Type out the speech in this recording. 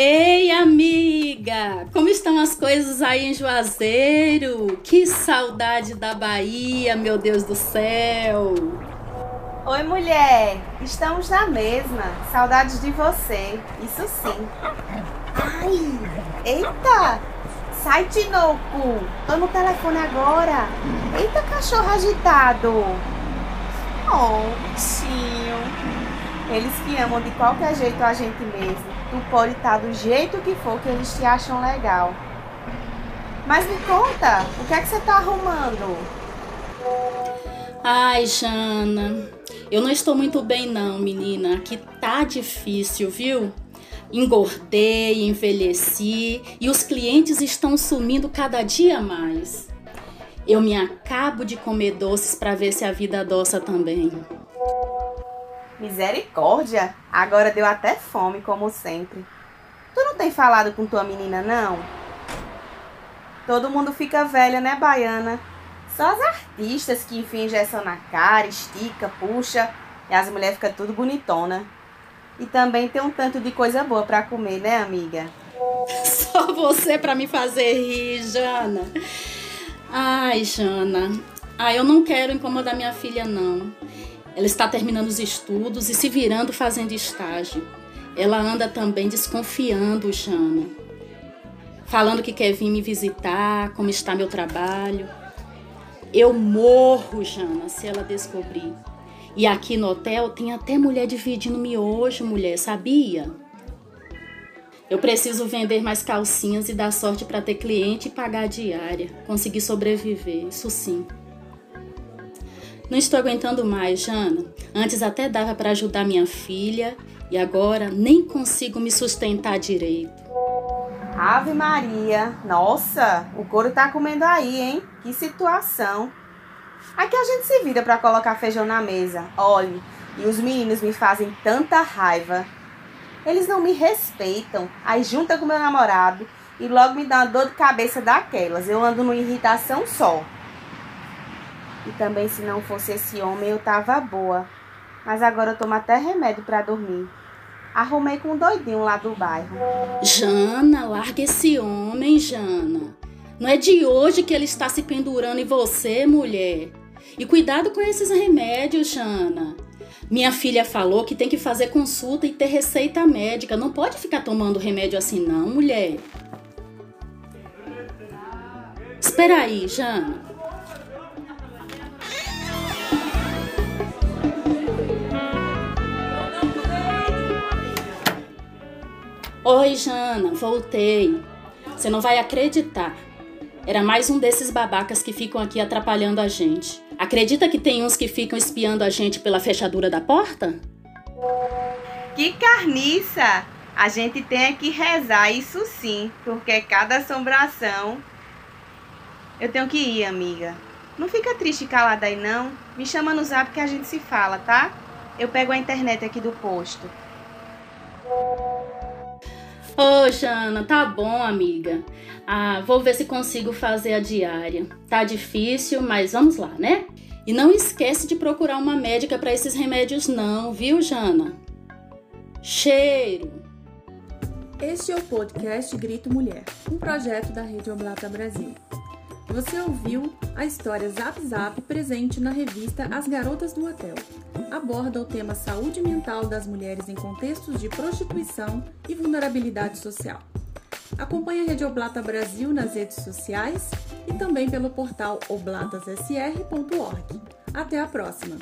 Ei, amiga! Como estão as coisas aí em Juazeiro? Que saudade da Bahia, meu Deus do céu! Oi, mulher! Estamos na mesma. Saudades de você. Isso sim. Ai! Eita! Sai, Tinoco! Tô no telefone agora. Eita, cachorro agitado! Oh, bichinho. Eles que amam de qualquer jeito a gente mesmo. Tu pode estar do jeito que for que eles te acham legal. Mas me conta, o que é que você tá arrumando? Ai, Jana, eu não estou muito bem não, menina. Aqui tá difícil, viu? Engordei, envelheci e os clientes estão sumindo cada dia mais. Eu me acabo de comer doces para ver se a vida adoça também. Misericórdia! Agora deu até fome, como sempre. Tu não tem falado com tua menina, não? Todo mundo fica velha, né, baiana? Só as artistas que enfiam injeção na cara, estica, puxa, e as mulheres ficam tudo bonitona. E também tem um tanto de coisa boa para comer, né, amiga? Só você para me fazer rir, Jana. Ai, Jana. Ah, eu não quero incomodar minha filha, não. Ela está terminando os estudos e se virando fazendo estágio. Ela anda também desconfiando, Jana. Falando que quer vir me visitar, como está meu trabalho. Eu morro, Jana, se ela descobrir. E aqui no hotel tem até mulher dividindo miojo, mulher, sabia? Eu preciso vender mais calcinhas e dar sorte para ter cliente e pagar a diária. Conseguir sobreviver, isso sim. Não estou aguentando mais, Jana. Antes até dava para ajudar minha filha e agora nem consigo me sustentar direito. Ave Maria, nossa, o couro tá comendo aí, hein? Que situação. Aqui a gente se vira para colocar feijão na mesa. Olhe, e os meninos me fazem tanta raiva. Eles não me respeitam. Aí junta com meu namorado e logo me dá uma dor de cabeça daquelas. Eu ando numa irritação só. E também se não fosse esse homem eu tava boa. Mas agora eu tomo até remédio para dormir. Arrumei com um doidinho lá do bairro. Jana, larga esse homem, Jana. Não é de hoje que ele está se pendurando em você, mulher. E cuidado com esses remédios, Jana. Minha filha falou que tem que fazer consulta e ter receita médica. Não pode ficar tomando remédio assim, não, mulher. Espera aí, Jana. Oi, Jana, voltei. Você não vai acreditar. Era mais um desses babacas que ficam aqui atrapalhando a gente. Acredita que tem uns que ficam espiando a gente pela fechadura da porta? Que carniça! A gente tem que rezar, isso sim, porque cada assombração. Eu tenho que ir, amiga. Não fica triste calada aí, não. Me chama no zap que a gente se fala, tá? Eu pego a internet aqui do posto. Ô, oh, Jana, tá bom, amiga. Ah, vou ver se consigo fazer a diária. Tá difícil, mas vamos lá, né? E não esquece de procurar uma médica para esses remédios não, viu, Jana? Cheiro. Este é o podcast Grito Mulher, um projeto da Rede Oblata Brasil. Você ouviu a história Zap Zap presente na revista As Garotas do Hotel. Aborda o tema saúde mental das mulheres em contextos de prostituição e vulnerabilidade social. Acompanhe a Rede Oblata Brasil nas redes sociais e também pelo portal oblatasSR.org. Até a próxima!